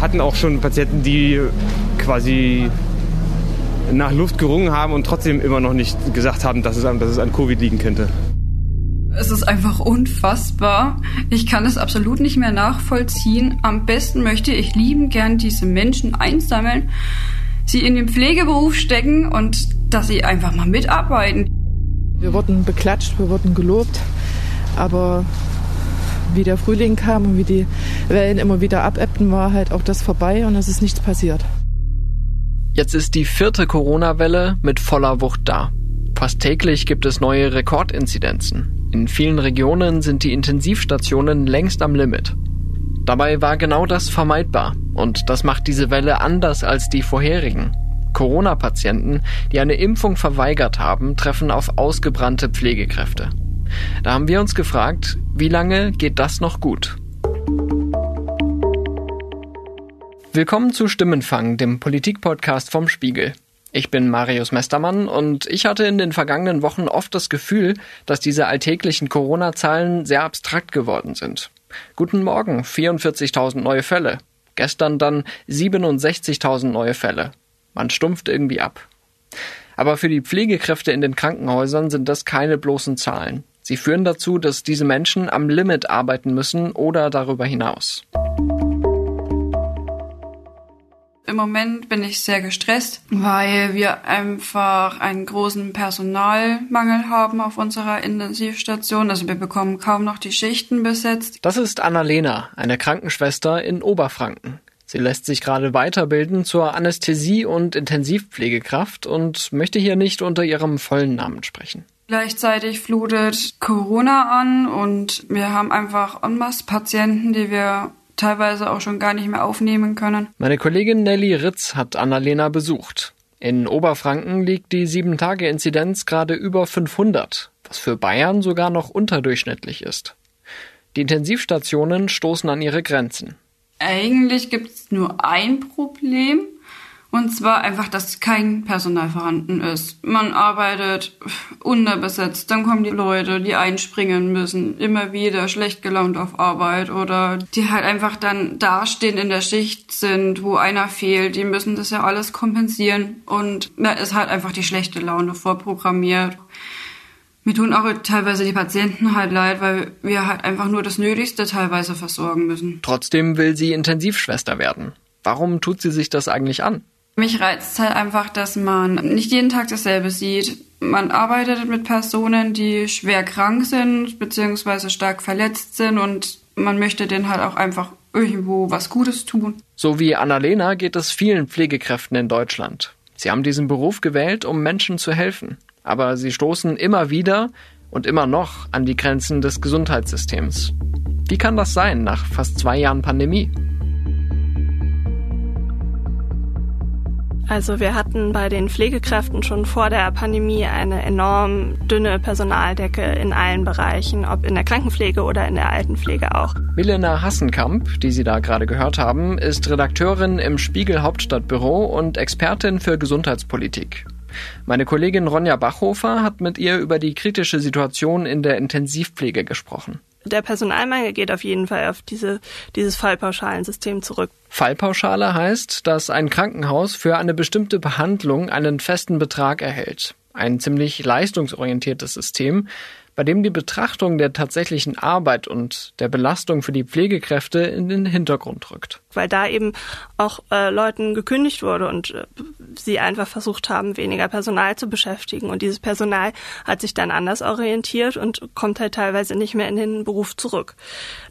Wir hatten auch schon Patienten, die quasi nach Luft gerungen haben und trotzdem immer noch nicht gesagt haben, dass es an, dass es an Covid liegen könnte. Es ist einfach unfassbar. Ich kann es absolut nicht mehr nachvollziehen. Am besten möchte ich lieben gern diese Menschen einsammeln, sie in den Pflegeberuf stecken und dass sie einfach mal mitarbeiten. Wir wurden beklatscht, wir wurden gelobt, aber wie der Frühling kam und wie die Wellen immer wieder abebbten, war halt auch das vorbei und es ist nichts passiert. Jetzt ist die vierte Corona-Welle mit voller Wucht da. Fast täglich gibt es neue Rekordinzidenzen. In vielen Regionen sind die Intensivstationen längst am Limit. Dabei war genau das vermeidbar und das macht diese Welle anders als die vorherigen. Corona-Patienten, die eine Impfung verweigert haben, treffen auf ausgebrannte Pflegekräfte. Da haben wir uns gefragt, wie lange geht das noch gut? Willkommen zu Stimmenfang, dem Politikpodcast vom Spiegel. Ich bin Marius Mestermann und ich hatte in den vergangenen Wochen oft das Gefühl, dass diese alltäglichen Corona-Zahlen sehr abstrakt geworden sind. Guten Morgen, 44.000 neue Fälle. Gestern dann 67.000 neue Fälle. Man stumpft irgendwie ab. Aber für die Pflegekräfte in den Krankenhäusern sind das keine bloßen Zahlen. Sie führen dazu, dass diese Menschen am Limit arbeiten müssen oder darüber hinaus. Im Moment bin ich sehr gestresst, weil wir einfach einen großen Personalmangel haben auf unserer Intensivstation. Also wir bekommen kaum noch die Schichten besetzt. Das ist Annalena, eine Krankenschwester in Oberfranken. Sie lässt sich gerade weiterbilden zur Anästhesie- und Intensivpflegekraft und möchte hier nicht unter ihrem vollen Namen sprechen. Gleichzeitig flutet Corona an und wir haben einfach en masse Patienten, die wir teilweise auch schon gar nicht mehr aufnehmen können. Meine Kollegin Nelly Ritz hat Annalena besucht. In Oberfranken liegt die 7-Tage-Inzidenz gerade über 500, was für Bayern sogar noch unterdurchschnittlich ist. Die Intensivstationen stoßen an ihre Grenzen. Eigentlich gibt es nur ein Problem. Und zwar einfach, dass kein Personal vorhanden ist. Man arbeitet unterbesetzt, dann kommen die Leute, die einspringen müssen, immer wieder schlecht gelaunt auf Arbeit oder die halt einfach dann dastehen in der Schicht sind, wo einer fehlt. Die müssen das ja alles kompensieren und da ist halt einfach die schlechte Laune vorprogrammiert. Mir tun auch teilweise die Patienten halt leid, weil wir halt einfach nur das Nötigste teilweise versorgen müssen. Trotzdem will sie Intensivschwester werden. Warum tut sie sich das eigentlich an? Mich reizt halt einfach, dass man nicht jeden Tag dasselbe sieht. Man arbeitet mit Personen, die schwer krank sind bzw. stark verletzt sind und man möchte denen halt auch einfach irgendwo was Gutes tun. So wie Annalena geht es vielen Pflegekräften in Deutschland. Sie haben diesen Beruf gewählt, um Menschen zu helfen. Aber sie stoßen immer wieder und immer noch an die Grenzen des Gesundheitssystems. Wie kann das sein nach fast zwei Jahren Pandemie? Also wir hatten bei den Pflegekräften schon vor der Pandemie eine enorm dünne Personaldecke in allen Bereichen, ob in der Krankenpflege oder in der Altenpflege auch. Milena Hassenkamp, die Sie da gerade gehört haben, ist Redakteurin im Spiegel Hauptstadtbüro und Expertin für Gesundheitspolitik. Meine Kollegin Ronja Bachhofer hat mit ihr über die kritische Situation in der Intensivpflege gesprochen. Der Personalmangel geht auf jeden Fall auf diese, dieses Fallpauschalensystem zurück. Fallpauschale heißt, dass ein Krankenhaus für eine bestimmte Behandlung einen festen Betrag erhält. Ein ziemlich leistungsorientiertes System, bei dem die Betrachtung der tatsächlichen Arbeit und der Belastung für die Pflegekräfte in den Hintergrund rückt. Weil da eben auch äh, Leuten gekündigt wurde und äh, sie einfach versucht haben, weniger Personal zu beschäftigen. Und dieses Personal hat sich dann anders orientiert und kommt halt teilweise nicht mehr in den Beruf zurück.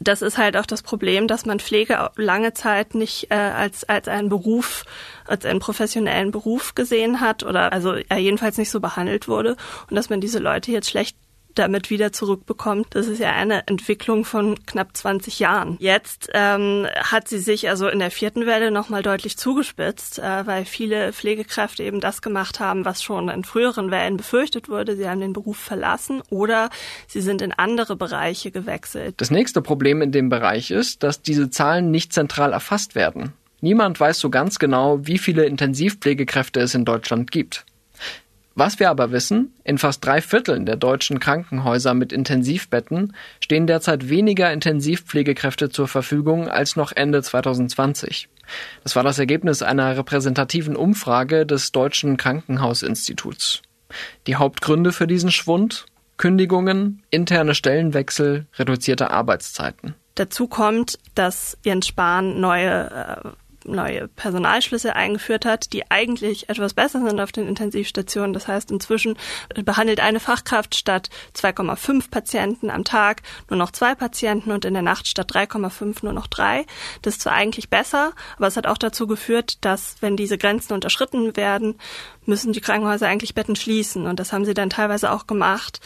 Das ist halt auch das Problem, dass man Pflege lange Zeit nicht äh, als, als einen Beruf als einen professionellen Beruf gesehen hat oder also jedenfalls nicht so behandelt wurde und dass man diese Leute jetzt schlecht damit wieder zurückbekommt. Das ist ja eine Entwicklung von knapp 20 Jahren. Jetzt ähm, hat sie sich also in der vierten Welle nochmal deutlich zugespitzt, äh, weil viele Pflegekräfte eben das gemacht haben, was schon in früheren Wellen befürchtet wurde. Sie haben den Beruf verlassen oder sie sind in andere Bereiche gewechselt. Das nächste Problem in dem Bereich ist, dass diese Zahlen nicht zentral erfasst werden. Niemand weiß so ganz genau, wie viele Intensivpflegekräfte es in Deutschland gibt. Was wir aber wissen, in fast drei Vierteln der deutschen Krankenhäuser mit Intensivbetten stehen derzeit weniger Intensivpflegekräfte zur Verfügung als noch Ende 2020. Das war das Ergebnis einer repräsentativen Umfrage des Deutschen Krankenhausinstituts. Die Hauptgründe für diesen Schwund? Kündigungen, interne Stellenwechsel, reduzierte Arbeitszeiten. Dazu kommt, dass Jens Spahn neue äh, neue Personalschlüsse eingeführt hat, die eigentlich etwas besser sind auf den Intensivstationen. Das heißt, inzwischen behandelt eine Fachkraft statt 2,5 Patienten am Tag nur noch zwei Patienten und in der Nacht statt 3,5 nur noch drei. Das ist zwar eigentlich besser, aber es hat auch dazu geführt, dass wenn diese Grenzen unterschritten werden, müssen die Krankenhäuser eigentlich Betten schließen. Und das haben sie dann teilweise auch gemacht.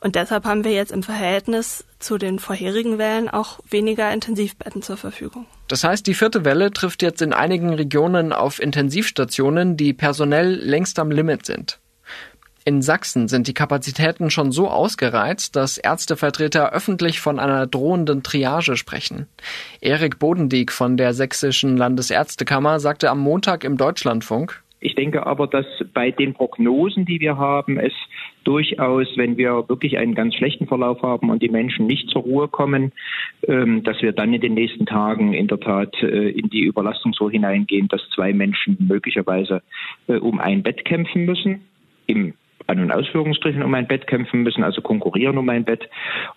Und deshalb haben wir jetzt im Verhältnis zu den vorherigen Wellen auch weniger Intensivbetten zur Verfügung. Das heißt, die vierte Welle trifft jetzt in einigen Regionen auf Intensivstationen, die personell längst am Limit sind. In Sachsen sind die Kapazitäten schon so ausgereizt, dass Ärztevertreter öffentlich von einer drohenden Triage sprechen. Erik Bodendieck von der Sächsischen Landesärztekammer sagte am Montag im Deutschlandfunk, ich denke aber, dass bei den Prognosen, die wir haben, es durchaus, wenn wir wirklich einen ganz schlechten Verlauf haben und die Menschen nicht zur Ruhe kommen, ähm, dass wir dann in den nächsten Tagen in der Tat äh, in die Überlastung so hineingehen, dass zwei Menschen möglicherweise äh, um ein Bett kämpfen müssen. Im an- und Ausführungsstrichen um ein Bett kämpfen müssen, also konkurrieren um ein Bett.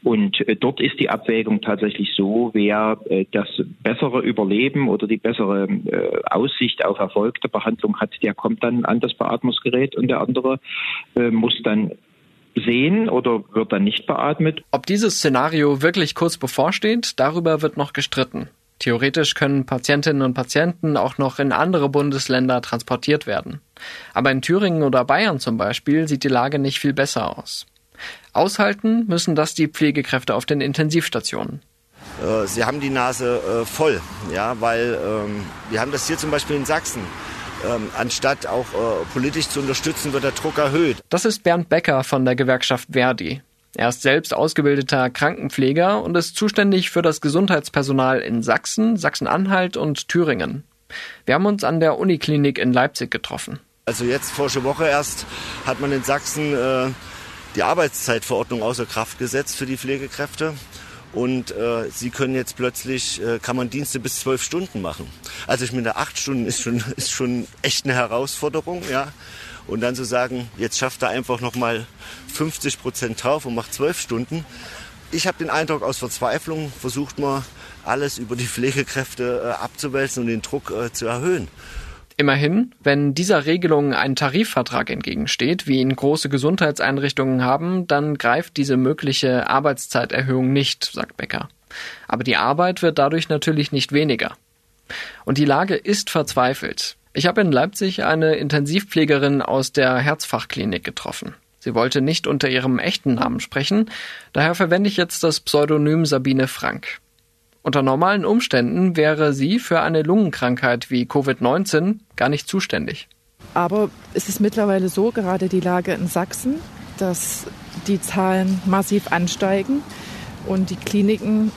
Und äh, dort ist die Abwägung tatsächlich so, wer äh, das bessere Überleben oder die bessere äh, Aussicht auf Erfolg der Behandlung hat, der kommt dann an das Beatmungsgerät und der andere muss dann sehen oder wird dann nicht beatmet. Ob dieses Szenario wirklich kurz bevorsteht, darüber wird noch gestritten. Theoretisch können Patientinnen und Patienten auch noch in andere Bundesländer transportiert werden. Aber in Thüringen oder Bayern zum Beispiel sieht die Lage nicht viel besser aus. Aushalten müssen das die Pflegekräfte auf den Intensivstationen. Äh, sie haben die Nase äh, voll, ja, weil ähm, wir haben das hier zum Beispiel in Sachsen. Ähm, anstatt auch äh, politisch zu unterstützen, wird der Druck erhöht. Das ist Bernd Becker von der Gewerkschaft Verdi. Er ist selbst ausgebildeter Krankenpfleger und ist zuständig für das Gesundheitspersonal in Sachsen, Sachsen-Anhalt und Thüringen. Wir haben uns an der Uniklinik in Leipzig getroffen. Also jetzt vorige Woche erst hat man in Sachsen äh, die Arbeitszeitverordnung außer Kraft gesetzt für die Pflegekräfte. Und äh, sie können jetzt plötzlich, äh, kann man Dienste bis zwölf Stunden machen. Also ich meine, acht Stunden ist schon, ist schon echt eine Herausforderung, ja. Und dann zu sagen, jetzt schafft er einfach nochmal 50 Prozent drauf und macht zwölf Stunden. Ich habe den Eindruck, aus Verzweiflung versucht man, alles über die Pflegekräfte äh, abzuwälzen und den Druck äh, zu erhöhen. Immerhin, wenn dieser Regelung ein Tarifvertrag entgegensteht, wie ihn große Gesundheitseinrichtungen haben, dann greift diese mögliche Arbeitszeiterhöhung nicht, sagt Becker. Aber die Arbeit wird dadurch natürlich nicht weniger. Und die Lage ist verzweifelt. Ich habe in Leipzig eine Intensivpflegerin aus der Herzfachklinik getroffen. Sie wollte nicht unter ihrem echten Namen sprechen, daher verwende ich jetzt das Pseudonym Sabine Frank. Unter normalen Umständen wäre sie für eine Lungenkrankheit wie Covid-19 gar nicht zuständig. Aber es ist mittlerweile so, gerade die Lage in Sachsen, dass die Zahlen massiv ansteigen und die Kliniken,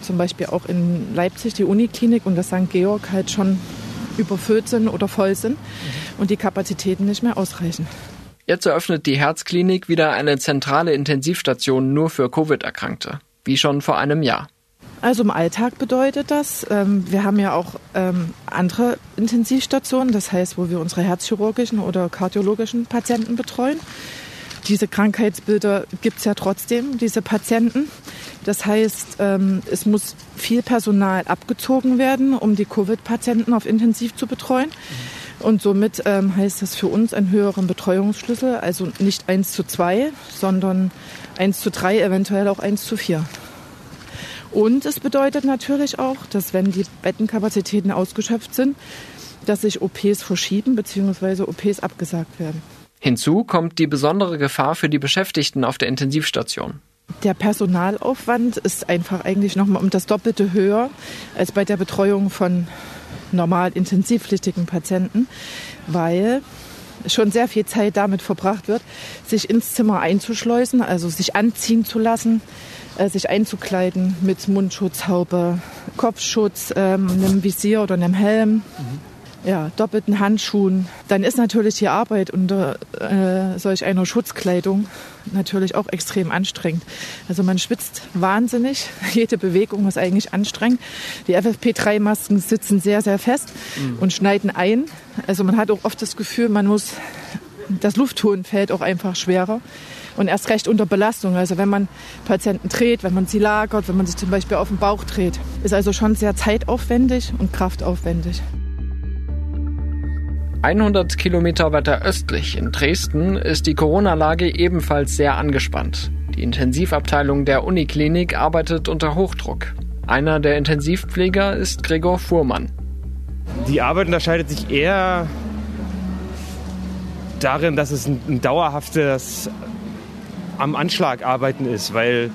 zum Beispiel auch in Leipzig, die Uniklinik und das St. Georg halt schon überfüllt sind oder voll sind und die Kapazitäten nicht mehr ausreichen. Jetzt eröffnet die Herzklinik wieder eine zentrale Intensivstation nur für Covid-Erkrankte, wie schon vor einem Jahr. Also im Alltag bedeutet das, ähm, wir haben ja auch ähm, andere Intensivstationen, das heißt, wo wir unsere herzchirurgischen oder kardiologischen Patienten betreuen. Diese Krankheitsbilder gibt es ja trotzdem, diese Patienten. Das heißt, ähm, es muss viel Personal abgezogen werden, um die Covid-Patienten auf Intensiv zu betreuen. Und somit ähm, heißt das für uns einen höheren Betreuungsschlüssel, also nicht 1 zu 2, sondern 1 zu 3, eventuell auch 1 zu 4. Und es bedeutet natürlich auch, dass wenn die Bettenkapazitäten ausgeschöpft sind, dass sich OPs verschieben bzw. OPs abgesagt werden. Hinzu kommt die besondere Gefahr für die Beschäftigten auf der Intensivstation. Der Personalaufwand ist einfach eigentlich nochmal um das Doppelte höher als bei der Betreuung von normal intensivpflichtigen Patienten, weil schon sehr viel Zeit damit verbracht wird, sich ins Zimmer einzuschleusen, also sich anziehen zu lassen, äh, sich einzukleiden mit Mundschutz, Haube, Kopfschutz, ähm, einem Visier oder einem Helm. Ja, doppelten Handschuhen. Dann ist natürlich die Arbeit unter äh, solch einer Schutzkleidung natürlich auch extrem anstrengend. Also man schwitzt wahnsinnig. Jede Bewegung ist eigentlich anstrengend. Die FFP3-Masken sitzen sehr, sehr fest mhm. und schneiden ein. Also man hat auch oft das Gefühl, man muss, das Luftholen fällt auch einfach schwerer. Und erst recht unter Belastung. Also wenn man Patienten dreht, wenn man sie lagert, wenn man sich zum Beispiel auf den Bauch dreht. Ist also schon sehr zeitaufwendig und kraftaufwendig. 100 Kilometer weiter östlich in Dresden ist die Corona-Lage ebenfalls sehr angespannt. Die Intensivabteilung der Uniklinik arbeitet unter Hochdruck. Einer der Intensivpfleger ist Gregor Fuhrmann. Die Arbeit unterscheidet sich eher darin, dass es ein, dauerhaftes am Anschlag arbeiten ist, weil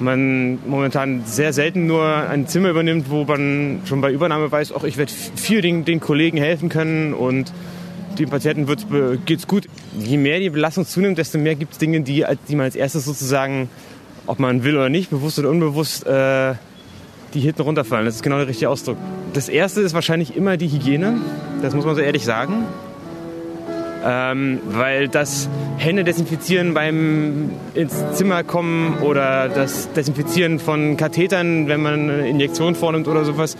man momentan sehr selten nur ein Zimmer übernimmt, wo man schon bei Übernahme weiß, auch ich werde viel den, den Kollegen helfen können und dem Patienten geht es gut. Je mehr die Belastung zunimmt, desto mehr gibt es Dinge, die, die man als erstes sozusagen, ob man will oder nicht, bewusst oder unbewusst, äh, die hinten runterfallen. Das ist genau der richtige Ausdruck. Das erste ist wahrscheinlich immer die Hygiene. Das muss man so ehrlich sagen. Ähm, weil das Hände desinfizieren beim ins Zimmer kommen oder das Desinfizieren von Kathetern, wenn man eine Injektion vornimmt oder sowas,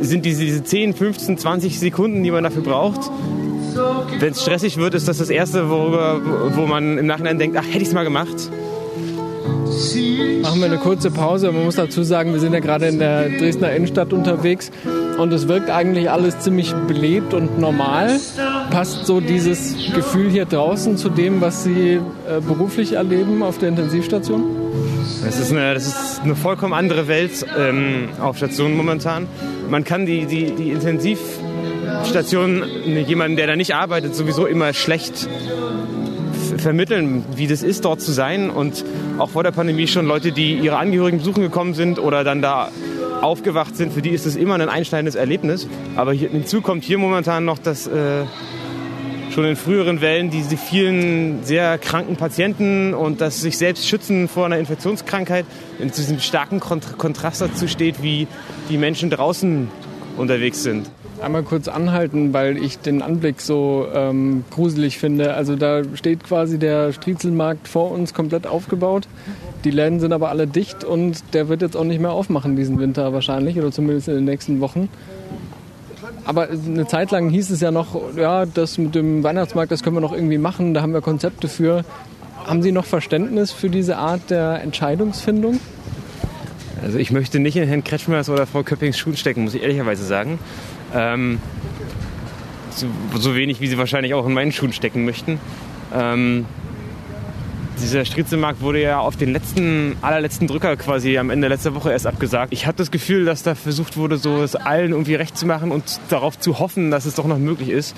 sind diese, diese 10, 15, 20 Sekunden, die man dafür braucht, wenn es stressig wird, ist das das Erste, worüber, wo man im Nachhinein denkt, ach, hätte ich es mal gemacht. Machen wir eine kurze Pause. Man muss dazu sagen, wir sind ja gerade in der Dresdner Innenstadt unterwegs und es wirkt eigentlich alles ziemlich belebt und normal. Passt so dieses Gefühl hier draußen zu dem, was Sie äh, beruflich erleben auf der Intensivstation? Das ist eine, das ist eine vollkommen andere Welt ähm, auf Stationen momentan. Man kann die, die, die Intensiv Station jemanden, der da nicht arbeitet, sowieso immer schlecht vermitteln, wie das ist, dort zu sein. Und auch vor der Pandemie schon Leute, die ihre Angehörigen besuchen gekommen sind oder dann da aufgewacht sind, für die ist das immer ein einschneidendes Erlebnis. Aber hier, hinzu kommt hier momentan noch, dass äh, schon in früheren Wellen diese vielen sehr kranken Patienten und das sich selbst schützen vor einer Infektionskrankheit in diesem starken Kontrast dazu steht, wie die Menschen draußen unterwegs sind einmal kurz anhalten, weil ich den Anblick so ähm, gruselig finde. Also da steht quasi der Striezelmarkt vor uns komplett aufgebaut. Die Läden sind aber alle dicht und der wird jetzt auch nicht mehr aufmachen diesen Winter wahrscheinlich oder zumindest in den nächsten Wochen. Aber eine Zeit lang hieß es ja noch, ja, das mit dem Weihnachtsmarkt, das können wir noch irgendwie machen, da haben wir Konzepte für. Haben Sie noch Verständnis für diese Art der Entscheidungsfindung? Also ich möchte nicht in Herrn Kretschmers oder Frau Köppings Schuhen stecken, muss ich ehrlicherweise sagen. Ähm, so, so, wenig, wie sie wahrscheinlich auch in meinen Schuhen stecken möchten. Ähm, dieser Striezelmarkt wurde ja auf den letzten, allerletzten Drücker quasi am Ende letzter Woche erst abgesagt. Ich hatte das Gefühl, dass da versucht wurde, so es allen irgendwie recht zu machen und darauf zu hoffen, dass es doch noch möglich ist.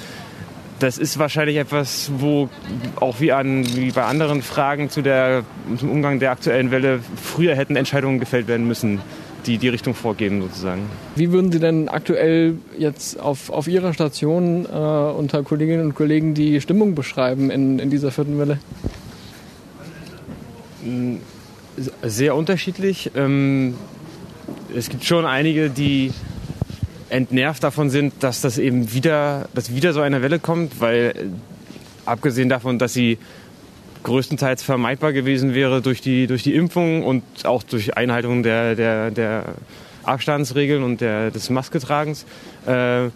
Das ist wahrscheinlich etwas, wo auch wie, an, wie bei anderen Fragen zu der, zum Umgang der aktuellen Welle früher hätten Entscheidungen gefällt werden müssen die die Richtung vorgeben sozusagen. Wie würden Sie denn aktuell jetzt auf, auf Ihrer Station äh, unter Kolleginnen und Kollegen die Stimmung beschreiben in, in dieser vierten Welle? Mm, sehr unterschiedlich. Ähm, es gibt schon einige, die entnervt davon sind, dass das eben wieder, dass wieder so eine Welle kommt, weil äh, abgesehen davon, dass sie größtenteils vermeidbar gewesen wäre durch die, durch die Impfung und auch durch Einhaltung der, der, der Abstandsregeln und der, des Masketragens. Äh,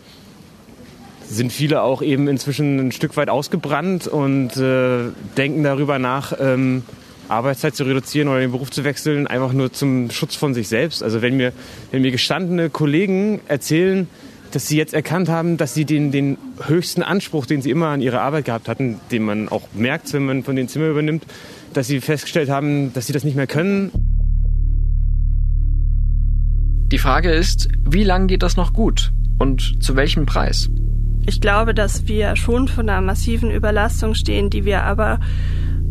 sind viele auch eben inzwischen ein Stück weit ausgebrannt und äh, denken darüber nach, ähm, Arbeitszeit zu reduzieren oder den Beruf zu wechseln, einfach nur zum Schutz von sich selbst. Also wenn mir, wenn mir gestandene Kollegen erzählen, dass sie jetzt erkannt haben, dass sie den, den höchsten Anspruch, den sie immer an ihre Arbeit gehabt hatten, den man auch merkt, wenn man von den Zimmer übernimmt, dass sie festgestellt haben, dass sie das nicht mehr können. Die Frage ist, wie lange geht das noch gut und zu welchem Preis? Ich glaube, dass wir schon vor einer massiven Überlastung stehen, die wir aber,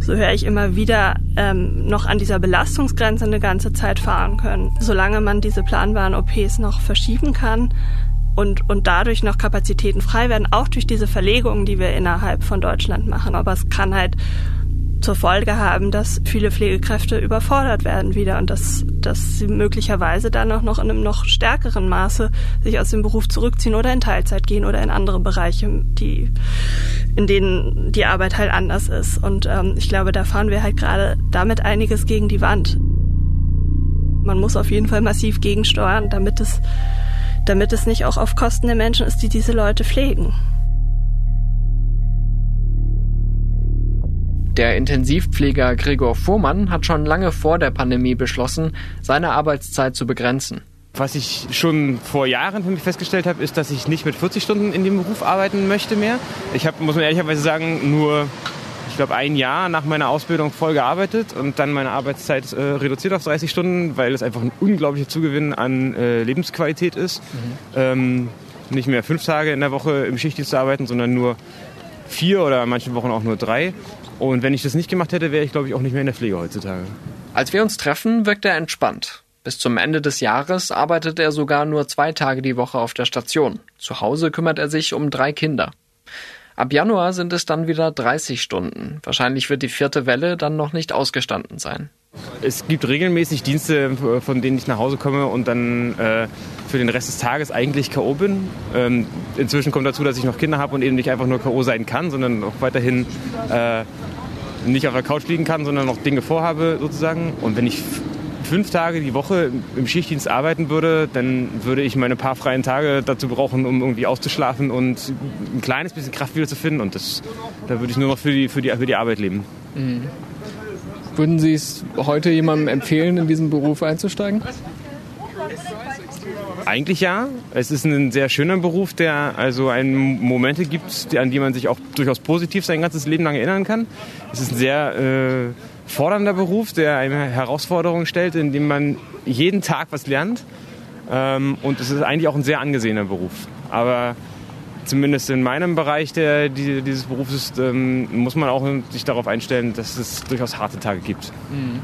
so höre ich immer wieder, ähm, noch an dieser Belastungsgrenze eine ganze Zeit fahren können. Solange man diese planbaren OPs noch verschieben kann, und, und dadurch noch Kapazitäten frei werden, auch durch diese Verlegungen, die wir innerhalb von Deutschland machen. Aber es kann halt zur Folge haben, dass viele Pflegekräfte überfordert werden wieder und das dass sie möglicherweise dann auch noch in einem noch stärkeren Maße sich aus dem Beruf zurückziehen oder in Teilzeit gehen oder in andere Bereiche, die, in denen die Arbeit halt anders ist. Und ähm, ich glaube, da fahren wir halt gerade damit einiges gegen die Wand. Man muss auf jeden Fall massiv gegensteuern, damit es, damit es nicht auch auf Kosten der Menschen ist, die diese Leute pflegen. Der Intensivpfleger Gregor Fuhrmann hat schon lange vor der Pandemie beschlossen, seine Arbeitszeit zu begrenzen. Was ich schon vor Jahren für mich festgestellt habe, ist, dass ich nicht mit 40 Stunden in dem Beruf arbeiten möchte mehr. Ich habe, muss man ehrlicherweise sagen, nur, ich glaube, ein Jahr nach meiner Ausbildung voll gearbeitet und dann meine Arbeitszeit äh, reduziert auf 30 Stunden, weil es einfach ein unglaublicher Zugewinn an äh, Lebensqualität ist. Mhm. Ähm, nicht mehr fünf Tage in der Woche im Schichtdienst zu arbeiten, sondern nur vier oder in manchen Wochen auch nur drei. Und wenn ich das nicht gemacht hätte, wäre ich, glaube ich, auch nicht mehr in der Pflege heutzutage. Als wir uns treffen, wirkt er entspannt. Bis zum Ende des Jahres arbeitet er sogar nur zwei Tage die Woche auf der Station. Zu Hause kümmert er sich um drei Kinder. Ab Januar sind es dann wieder 30 Stunden. Wahrscheinlich wird die vierte Welle dann noch nicht ausgestanden sein. Es gibt regelmäßig Dienste, von denen ich nach Hause komme und dann äh, für den Rest des Tages eigentlich K.O. bin. Ähm, inzwischen kommt dazu, dass ich noch Kinder habe und eben nicht einfach nur K.O. sein kann, sondern auch weiterhin äh, nicht auf der Couch liegen kann, sondern noch Dinge vorhabe sozusagen. Und wenn ich fünf Tage die Woche im Schichtdienst arbeiten würde, dann würde ich meine paar freien Tage dazu brauchen, um irgendwie auszuschlafen und ein kleines bisschen Kraft wieder zu finden. Und das, da würde ich nur noch für die, für die, für die Arbeit leben. Mhm. Würden Sie es heute jemandem empfehlen, in diesen Beruf einzusteigen? Eigentlich ja. Es ist ein sehr schöner Beruf, der also einen Momente gibt, an die man sich auch durchaus positiv sein ganzes Leben lang erinnern kann. Es ist ein sehr äh, fordernder Beruf, der eine Herausforderung stellt, in dem man jeden Tag was lernt. Ähm, und es ist eigentlich auch ein sehr angesehener Beruf. Aber zumindest in meinem Bereich der, die, dieses Berufs ähm, muss man auch sich darauf einstellen, dass es durchaus harte Tage gibt. Mhm.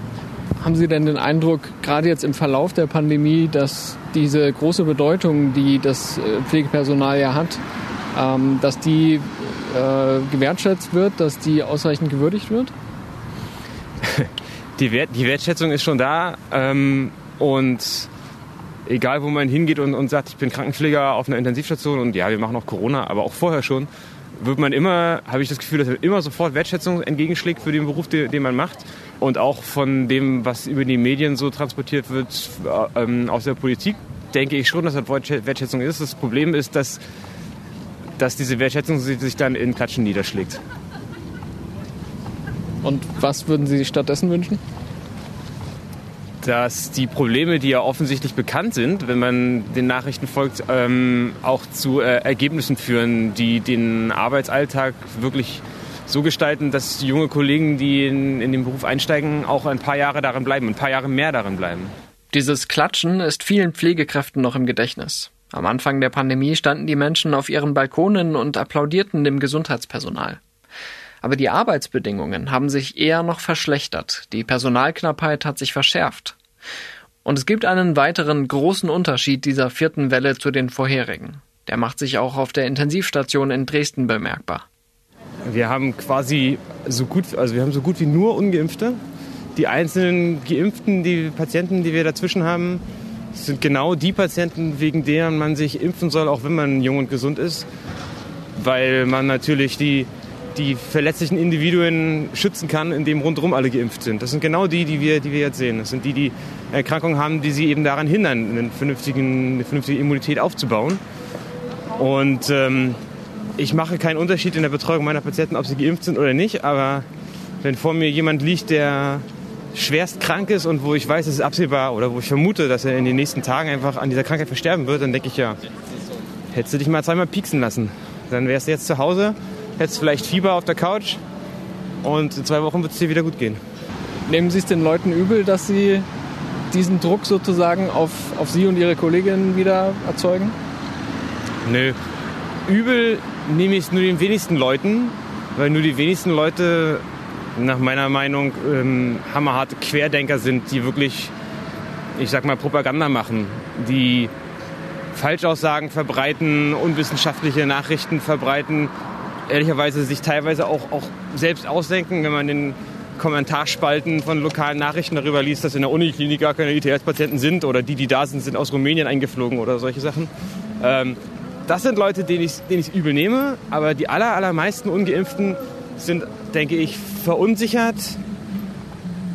Haben Sie denn den Eindruck, gerade jetzt im Verlauf der Pandemie, dass diese große Bedeutung, die das äh, Pflegepersonal ja hat, ähm, dass die äh, gewertschätzt wird, dass die ausreichend gewürdigt wird? Die, Wert, die Wertschätzung ist schon da ähm, und egal wo man hingeht und, und sagt, ich bin Krankenpfleger auf einer Intensivstation und ja, wir machen auch Corona, aber auch vorher schon, wird man immer, habe ich das Gefühl, dass man immer sofort Wertschätzung entgegenschlägt für den Beruf, den, den man macht. Und auch von dem, was über die Medien so transportiert wird äh, ähm, aus der Politik, denke ich schon, dass das Wertschätzung ist. Das Problem ist, dass, dass diese Wertschätzung sich dann in Klatschen niederschlägt. Und was würden Sie stattdessen wünschen? Dass die Probleme, die ja offensichtlich bekannt sind, wenn man den Nachrichten folgt, ähm, auch zu äh, Ergebnissen führen, die den Arbeitsalltag wirklich so gestalten, dass junge Kollegen, die in, in den Beruf einsteigen, auch ein paar Jahre darin bleiben, ein paar Jahre mehr darin bleiben. Dieses Klatschen ist vielen Pflegekräften noch im Gedächtnis. Am Anfang der Pandemie standen die Menschen auf ihren Balkonen und applaudierten dem Gesundheitspersonal. Aber die Arbeitsbedingungen haben sich eher noch verschlechtert. Die Personalknappheit hat sich verschärft. Und es gibt einen weiteren großen Unterschied dieser vierten Welle zu den vorherigen. Der macht sich auch auf der Intensivstation in Dresden bemerkbar. Wir haben quasi so gut, also wir haben so gut wie nur Ungeimpfte. Die einzelnen Geimpften, die Patienten, die wir dazwischen haben, sind genau die Patienten, wegen deren man sich impfen soll, auch wenn man jung und gesund ist. Weil man natürlich die die verletzlichen Individuen schützen kann, indem rundherum alle geimpft sind. Das sind genau die, die wir, die wir jetzt sehen. Das sind die, die Erkrankungen haben, die sie eben daran hindern, eine vernünftige, Immunität aufzubauen. Und ähm, ich mache keinen Unterschied in der Betreuung meiner Patienten, ob sie geimpft sind oder nicht, aber wenn vor mir jemand liegt, der schwerst krank ist und wo ich weiß, es ist absehbar oder wo ich vermute, dass er in den nächsten Tagen einfach an dieser Krankheit versterben wird, dann denke ich ja, hättest du dich mal zweimal pieksen lassen. Dann wärst du jetzt zu Hause hättest vielleicht Fieber auf der Couch und in zwei Wochen wird es dir wieder gut gehen. Nehmen Sie es den Leuten übel, dass Sie diesen Druck sozusagen auf, auf Sie und Ihre Kolleginnen wieder erzeugen? Nö. Übel nehme ich es nur den wenigsten Leuten, weil nur die wenigsten Leute nach meiner Meinung ähm, hammerharte Querdenker sind, die wirklich, ich sag mal, Propaganda machen, die Falschaussagen verbreiten, unwissenschaftliche Nachrichten verbreiten, ehrlicherweise sich teilweise auch, auch selbst ausdenken, wenn man den Kommentarspalten von lokalen Nachrichten darüber liest, dass in der Uniklinik gar keine ITS-Patienten sind oder die, die da sind, sind aus Rumänien eingeflogen oder solche Sachen. Ähm, das sind Leute, denen ich denen ich übel nehme, aber die aller, allermeisten Ungeimpften sind, denke ich, verunsichert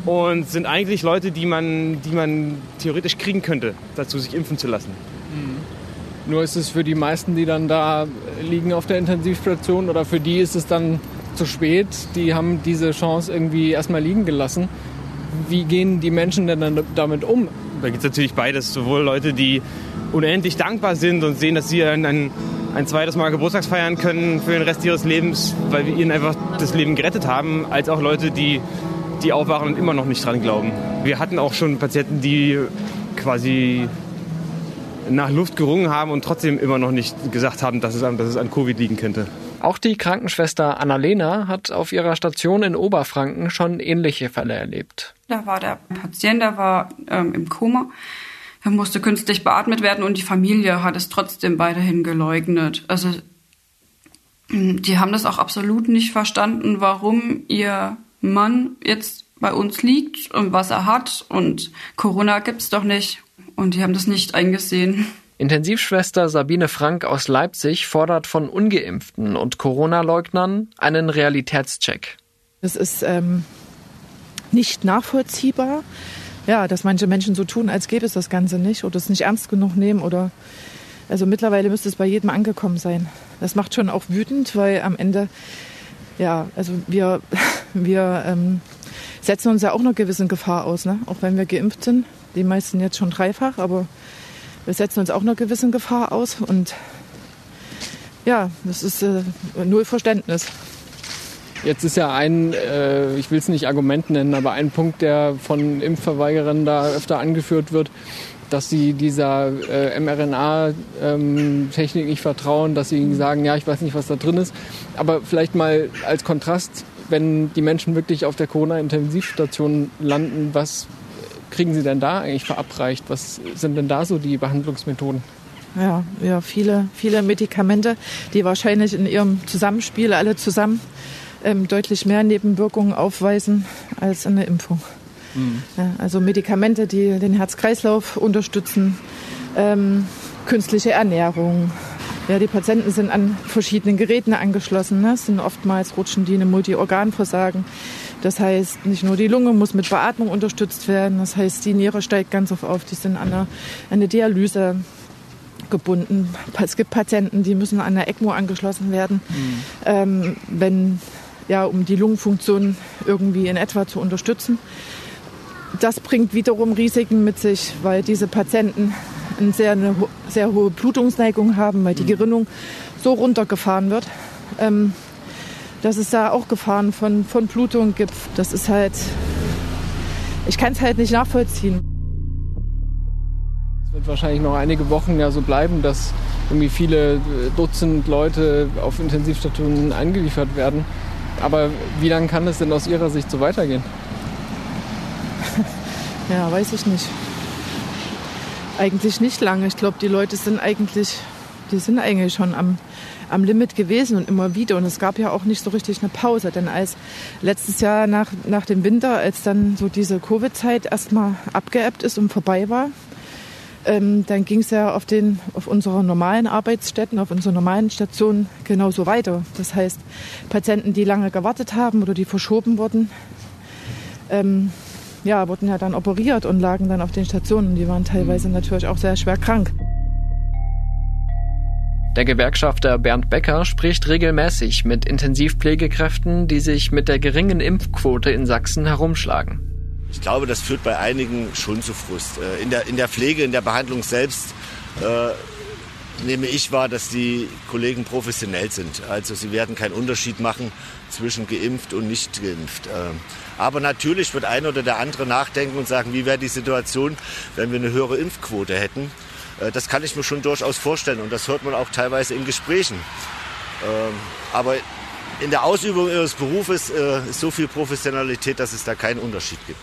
und sind eigentlich Leute, die man, die man theoretisch kriegen könnte, dazu sich impfen zu lassen. Nur ist es für die meisten, die dann da liegen auf der Intensivstation oder für die ist es dann zu spät. Die haben diese Chance irgendwie erstmal liegen gelassen. Wie gehen die Menschen denn dann damit um? Da gibt es natürlich beides. Sowohl Leute, die unendlich dankbar sind und sehen, dass sie ein, ein, zweites Mal Geburtstags feiern können für den Rest ihres Lebens, weil wir ihnen einfach das Leben gerettet haben, als auch Leute, die, die aufwachen und immer noch nicht dran glauben. Wir hatten auch schon Patienten, die quasi nach Luft gerungen haben und trotzdem immer noch nicht gesagt haben, dass es an, dass es an Covid liegen könnte. Auch die Krankenschwester Annalena hat auf ihrer Station in Oberfranken schon ähnliche Fälle erlebt. Da war der Patient, der war ähm, im Koma. Er musste künstlich beatmet werden und die Familie hat es trotzdem weiterhin geleugnet. Also die haben das auch absolut nicht verstanden, warum ihr Mann jetzt bei uns liegt und was er hat und Corona gibt's doch nicht. Und die haben das nicht eingesehen. Intensivschwester Sabine Frank aus Leipzig fordert von ungeimpften und Corona-Leugnern einen Realitätscheck. Es ist ähm, nicht nachvollziehbar, ja, dass manche Menschen so tun, als gäbe es das Ganze nicht oder es nicht ernst genug nehmen oder also mittlerweile müsste es bei jedem angekommen sein. Das macht schon auch wütend, weil am Ende ja, also wir wir ähm, setzen uns ja auch einer gewissen Gefahr aus, ne? Auch wenn wir geimpft sind, die meisten jetzt schon dreifach, aber wir setzen uns auch einer gewissen Gefahr aus und ja, das ist äh, null Verständnis. Jetzt ist ja ein, äh, ich will es nicht Argument nennen, aber ein Punkt, der von Impfverweigerern da öfter angeführt wird, dass sie dieser äh, mRNA-Technik ähm, nicht vertrauen, dass sie sagen, ja, ich weiß nicht, was da drin ist. Aber vielleicht mal als Kontrast, wenn die Menschen wirklich auf der Corona-Intensivstation landen, was kriegen sie denn da eigentlich verabreicht? Was sind denn da so die Behandlungsmethoden? Ja, ja viele, viele Medikamente, die wahrscheinlich in ihrem Zusammenspiel alle zusammen ähm, deutlich mehr Nebenwirkungen aufweisen als eine Impfung. Mhm. Ja, also Medikamente, die den Herz-Kreislauf unterstützen, ähm, künstliche Ernährung. Ja, die Patienten sind an verschiedenen Geräten angeschlossen. Ne? Sind oftmals rutschen die in eine Multiorganversagen. Das heißt, nicht nur die Lunge muss mit Beatmung unterstützt werden. Das heißt, die Niere steigt ganz oft auf. Die sind an eine, eine Dialyse gebunden. Es gibt Patienten, die müssen an eine ECMO angeschlossen werden. Mhm. Ähm, wenn ja, um die Lungenfunktion irgendwie in etwa zu unterstützen. Das bringt wiederum Risiken mit sich, weil diese Patienten eine sehr, eine sehr hohe Blutungsneigung haben, weil die mhm. Gerinnung so runtergefahren wird, ähm, dass es da auch Gefahren von, von Blutung gibt. Das ist halt, ich kann es halt nicht nachvollziehen. Es wird wahrscheinlich noch einige Wochen ja so bleiben, dass irgendwie viele Dutzend Leute auf Intensivstationen eingeliefert werden. Aber wie lange kann es denn aus Ihrer Sicht so weitergehen? Ja, weiß ich nicht. Eigentlich nicht lange. Ich glaube, die Leute sind eigentlich, die sind eigentlich schon am, am Limit gewesen und immer wieder. Und es gab ja auch nicht so richtig eine Pause. Denn als letztes Jahr nach, nach dem Winter, als dann so diese Covid-Zeit erstmal abgeebbt ist und vorbei war, ähm, dann ging es ja auf, den, auf unsere normalen Arbeitsstätten, auf unsere normalen Stationen genauso weiter. Das heißt, Patienten, die lange gewartet haben oder die verschoben wurden, ähm, ja, wurden ja dann operiert und lagen dann auf den Stationen. Die waren teilweise natürlich auch sehr schwer krank. Der Gewerkschafter Bernd Becker spricht regelmäßig mit Intensivpflegekräften, die sich mit der geringen Impfquote in Sachsen herumschlagen. Ich glaube, das führt bei einigen schon zu Frust. Äh, in der, in der Pflege, in der Behandlung selbst äh, nehme ich wahr, dass die Kollegen professionell sind. Also sie werden keinen Unterschied machen zwischen geimpft und nicht geimpft. Äh, aber natürlich wird ein oder der andere nachdenken und sagen, wie wäre die Situation, wenn wir eine höhere Impfquote hätten. Äh, das kann ich mir schon durchaus vorstellen und das hört man auch teilweise in Gesprächen. Ähm, aber in der Ausübung ihres Berufes äh, ist so viel Professionalität, dass es da keinen Unterschied gibt.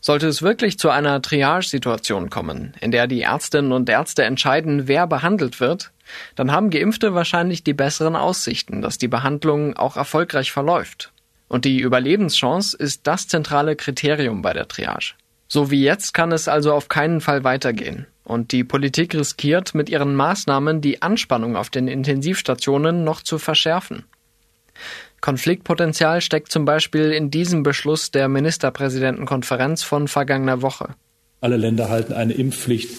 Sollte es wirklich zu einer Triage-Situation kommen, in der die Ärztinnen und Ärzte entscheiden, wer behandelt wird, dann haben Geimpfte wahrscheinlich die besseren Aussichten, dass die Behandlung auch erfolgreich verläuft. Und die Überlebenschance ist das zentrale Kriterium bei der Triage. So wie jetzt kann es also auf keinen Fall weitergehen. Und die Politik riskiert mit ihren Maßnahmen die Anspannung auf den Intensivstationen noch zu verschärfen. Konfliktpotenzial steckt zum Beispiel in diesem Beschluss der Ministerpräsidentenkonferenz von vergangener Woche. Alle Länder halten eine Impfpflicht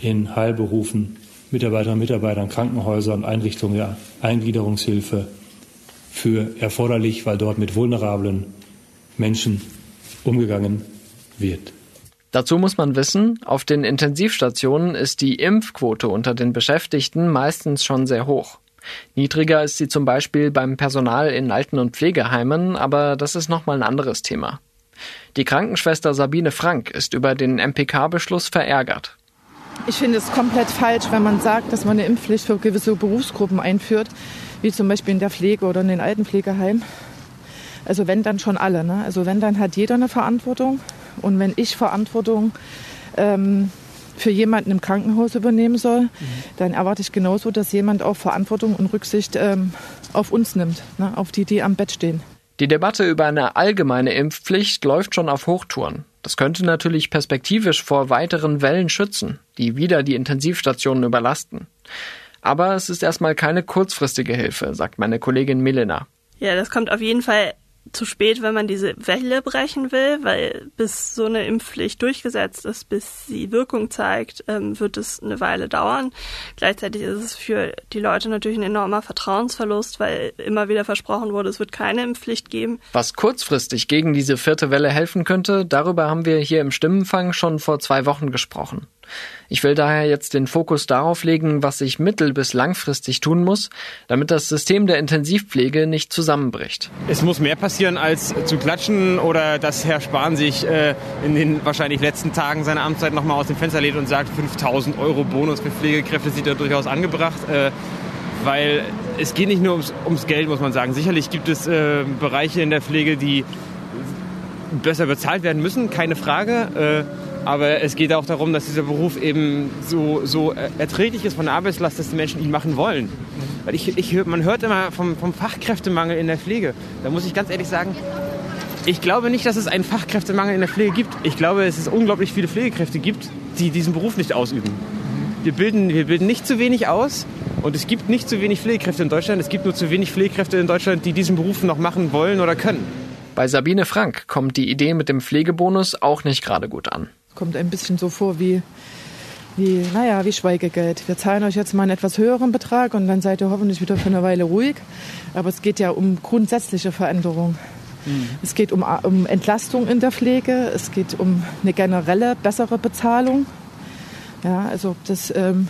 in Heilberufen, Mitarbeiterinnen und Mitarbeitern, Krankenhäusern, Einrichtungen der Eingliederungshilfe für erforderlich, weil dort mit vulnerablen Menschen umgegangen wird. Dazu muss man wissen, auf den Intensivstationen ist die Impfquote unter den Beschäftigten meistens schon sehr hoch. Niedriger ist sie zum Beispiel beim Personal in Alten- und Pflegeheimen, aber das ist nochmal ein anderes Thema. Die Krankenschwester Sabine Frank ist über den MPK-Beschluss verärgert. Ich finde es komplett falsch, wenn man sagt, dass man eine Impfpflicht für gewisse Berufsgruppen einführt, wie zum Beispiel in der Pflege oder in den Altenpflegeheimen. Also wenn dann schon alle. Ne? Also wenn dann hat jeder eine Verantwortung. Und wenn ich Verantwortung ähm, für jemanden im Krankenhaus übernehmen soll, mhm. dann erwarte ich genauso, dass jemand auch Verantwortung und Rücksicht ähm, auf uns nimmt, ne? auf die, die am Bett stehen. Die Debatte über eine allgemeine Impfpflicht läuft schon auf Hochtouren. Das könnte natürlich perspektivisch vor weiteren Wellen schützen, die wieder die Intensivstationen überlasten. Aber es ist erstmal keine kurzfristige Hilfe, sagt meine Kollegin Milena. Ja, das kommt auf jeden Fall zu spät, wenn man diese Welle brechen will, weil bis so eine Impfpflicht durchgesetzt ist, bis sie Wirkung zeigt, ähm, wird es eine Weile dauern. Gleichzeitig ist es für die Leute natürlich ein enormer Vertrauensverlust, weil immer wieder versprochen wurde, es wird keine Impfpflicht geben. Was kurzfristig gegen diese vierte Welle helfen könnte, darüber haben wir hier im Stimmenfang schon vor zwei Wochen gesprochen. Ich will daher jetzt den Fokus darauf legen, was sich mittel- bis langfristig tun muss, damit das System der Intensivpflege nicht zusammenbricht. Es muss mehr passieren, als zu klatschen oder dass Herr Spahn sich äh, in den wahrscheinlich letzten Tagen seiner Amtszeit nochmal aus dem Fenster lädt und sagt, 5000 Euro Bonus für Pflegekräfte sieht er durchaus angebracht. Äh, weil es geht nicht nur ums, ums, Geld, muss man sagen. Sicherlich gibt es äh, Bereiche in der Pflege, die besser bezahlt werden müssen, keine Frage. Äh, aber es geht auch darum, dass dieser Beruf eben so, so erträglich ist von der Arbeitslast, dass die Menschen ihn machen wollen. Weil ich, ich, man hört immer vom, vom Fachkräftemangel in der Pflege. Da muss ich ganz ehrlich sagen, ich glaube nicht, dass es einen Fachkräftemangel in der Pflege gibt. Ich glaube, es unglaublich viele Pflegekräfte gibt, die diesen Beruf nicht ausüben. Wir bilden, wir bilden nicht zu wenig aus und es gibt nicht zu wenig Pflegekräfte in Deutschland. Es gibt nur zu wenig Pflegekräfte in Deutschland, die diesen Beruf noch machen wollen oder können. Bei Sabine Frank kommt die Idee mit dem Pflegebonus auch nicht gerade gut an. Kommt ein bisschen so vor wie, wie, naja, wie Schweigegeld. Wir zahlen euch jetzt mal einen etwas höheren Betrag und dann seid ihr hoffentlich wieder für eine Weile ruhig. Aber es geht ja um grundsätzliche Veränderungen. Mhm. Es geht um, um Entlastung in der Pflege, es geht um eine generelle bessere Bezahlung. Ja, also ob das ähm,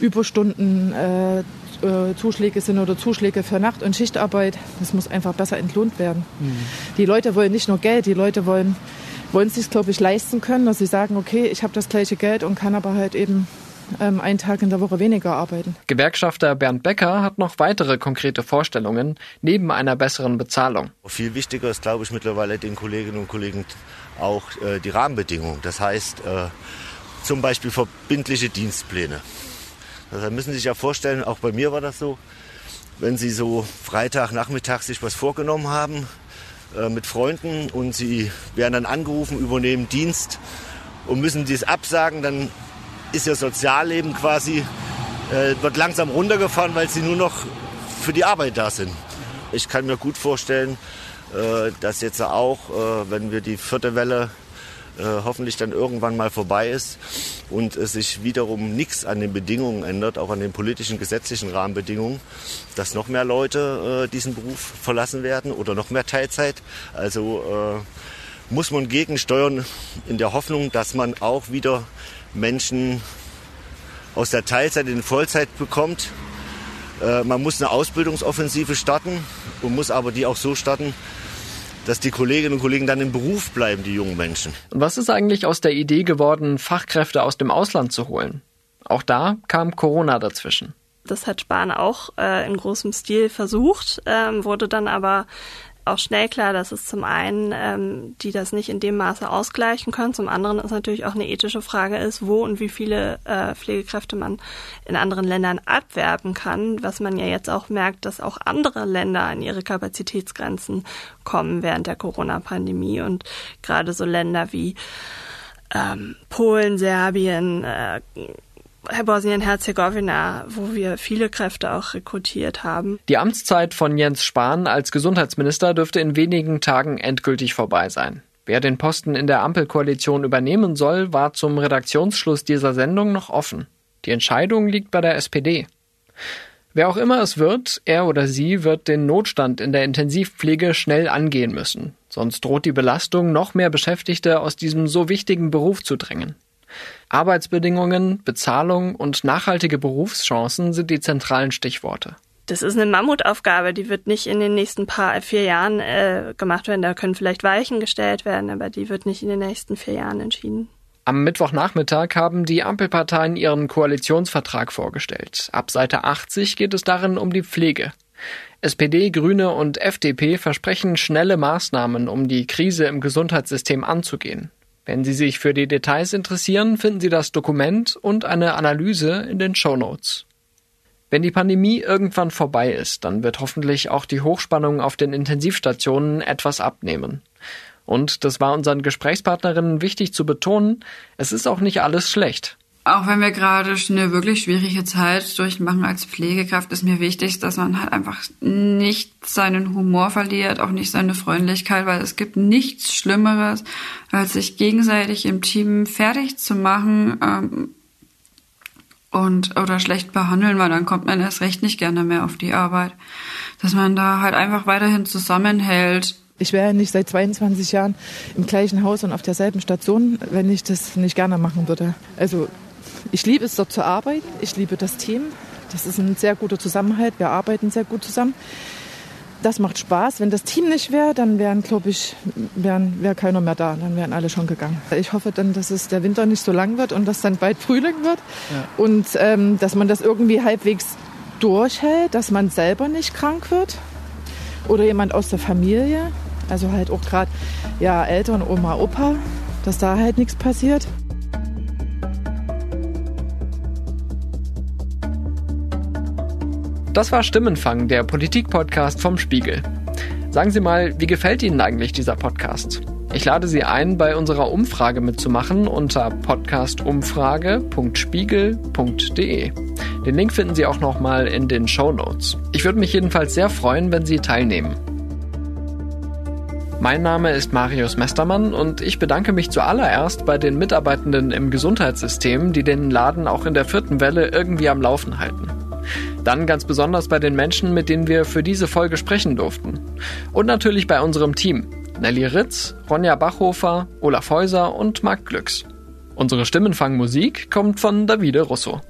Überstunden, äh, äh, Zuschläge sind oder Zuschläge für Nacht- und Schichtarbeit, das muss einfach besser entlohnt werden. Mhm. Die Leute wollen nicht nur Geld, die Leute wollen wollen es sich, glaube ich, leisten können, dass sie sagen, okay, ich habe das gleiche Geld und kann aber halt eben ähm, einen Tag in der Woche weniger arbeiten. Gewerkschafter Bernd Becker hat noch weitere konkrete Vorstellungen neben einer besseren Bezahlung. Viel wichtiger ist, glaube ich, mittlerweile den Kolleginnen und Kollegen auch äh, die Rahmenbedingungen. Das heißt äh, zum Beispiel verbindliche Dienstpläne. Also, da müssen Sie sich ja vorstellen, auch bei mir war das so, wenn Sie so Freitagnachmittag sich was vorgenommen haben, äh, mit Freunden und sie werden dann angerufen, übernehmen Dienst und müssen dies absagen, dann ist ihr Sozialleben quasi, äh, wird langsam runtergefahren, weil sie nur noch für die Arbeit da sind. Ich kann mir gut vorstellen, äh, dass jetzt auch, äh, wenn wir die vierte Welle äh, hoffentlich dann irgendwann mal vorbei ist und es sich wiederum nichts an den Bedingungen ändert, auch an den politischen, gesetzlichen Rahmenbedingungen, dass noch mehr Leute äh, diesen Beruf verlassen werden oder noch mehr Teilzeit. Also äh, muss man gegensteuern in der Hoffnung, dass man auch wieder Menschen aus der Teilzeit in Vollzeit bekommt. Äh, man muss eine Ausbildungsoffensive starten und muss aber die auch so starten, dass die Kolleginnen und Kollegen dann im Beruf bleiben, die jungen Menschen. Und was ist eigentlich aus der Idee geworden, Fachkräfte aus dem Ausland zu holen? Auch da kam Corona dazwischen. Das hat Spahn auch äh, in großem Stil versucht, ähm, wurde dann aber auch schnell klar, dass es zum einen, ähm, die das nicht in dem Maße ausgleichen können, zum anderen ist natürlich auch eine ethische Frage ist, wo und wie viele äh, Pflegekräfte man in anderen Ländern abwerben kann, was man ja jetzt auch merkt, dass auch andere Länder an ihre Kapazitätsgrenzen kommen während der Corona-Pandemie. Und gerade so Länder wie ähm, Polen, Serbien, äh, Bosnien-Herzegowina, wo wir viele Kräfte auch rekrutiert haben. Die Amtszeit von Jens Spahn als Gesundheitsminister dürfte in wenigen Tagen endgültig vorbei sein. Wer den Posten in der Ampelkoalition übernehmen soll, war zum Redaktionsschluss dieser Sendung noch offen. Die Entscheidung liegt bei der SPD. Wer auch immer es wird, er oder sie wird den Notstand in der Intensivpflege schnell angehen müssen, sonst droht die Belastung, noch mehr Beschäftigte aus diesem so wichtigen Beruf zu drängen. Arbeitsbedingungen, Bezahlung und nachhaltige Berufschancen sind die zentralen Stichworte. Das ist eine Mammutaufgabe, die wird nicht in den nächsten paar vier Jahren äh, gemacht werden. Da können vielleicht Weichen gestellt werden, aber die wird nicht in den nächsten vier Jahren entschieden. Am Mittwochnachmittag haben die Ampelparteien ihren Koalitionsvertrag vorgestellt. Ab Seite 80 geht es darin um die Pflege. SPD, Grüne und FDP versprechen schnelle Maßnahmen, um die Krise im Gesundheitssystem anzugehen. Wenn Sie sich für die Details interessieren, finden Sie das Dokument und eine Analyse in den Show Notes. Wenn die Pandemie irgendwann vorbei ist, dann wird hoffentlich auch die Hochspannung auf den Intensivstationen etwas abnehmen. Und das war unseren Gesprächspartnerinnen wichtig zu betonen, es ist auch nicht alles schlecht. Auch wenn wir gerade eine wirklich schwierige Zeit durchmachen als Pflegekraft, ist mir wichtig, dass man halt einfach nicht seinen Humor verliert, auch nicht seine Freundlichkeit, weil es gibt nichts Schlimmeres, als sich gegenseitig im Team fertig zu machen ähm, und oder schlecht behandeln, weil dann kommt man erst recht nicht gerne mehr auf die Arbeit. Dass man da halt einfach weiterhin zusammenhält, ich wäre nicht seit 22 Jahren im gleichen Haus und auf derselben Station, wenn ich das nicht gerne machen würde. Also ich liebe es dort zu arbeiten. Ich liebe das Team. Das ist ein sehr guter Zusammenhalt. Wir arbeiten sehr gut zusammen. Das macht Spaß. Wenn das Team nicht wäre, dann wären, glaube ich, wären, wäre keiner mehr da. Dann wären alle schon gegangen. Ich hoffe dann, dass es der Winter nicht so lang wird und dass dann bald Frühling wird. Ja. Und ähm, dass man das irgendwie halbwegs durchhält, dass man selber nicht krank wird. Oder jemand aus der Familie. Also halt auch gerade ja, Eltern, Oma, Opa, dass da halt nichts passiert. Das war Stimmenfang, der Politik-Podcast vom Spiegel. Sagen Sie mal, wie gefällt Ihnen eigentlich dieser Podcast? Ich lade Sie ein, bei unserer Umfrage mitzumachen unter podcastumfrage.spiegel.de. Den Link finden Sie auch nochmal in den Show Notes. Ich würde mich jedenfalls sehr freuen, wenn Sie teilnehmen. Mein Name ist Marius Mestermann und ich bedanke mich zuallererst bei den Mitarbeitenden im Gesundheitssystem, die den Laden auch in der vierten Welle irgendwie am Laufen halten. Dann ganz besonders bei den Menschen, mit denen wir für diese Folge sprechen durften. Und natürlich bei unserem Team. Nelly Ritz, Ronja Bachhofer, Olaf Häuser und Marc Glücks. Unsere Stimmenfangmusik kommt von Davide Russo.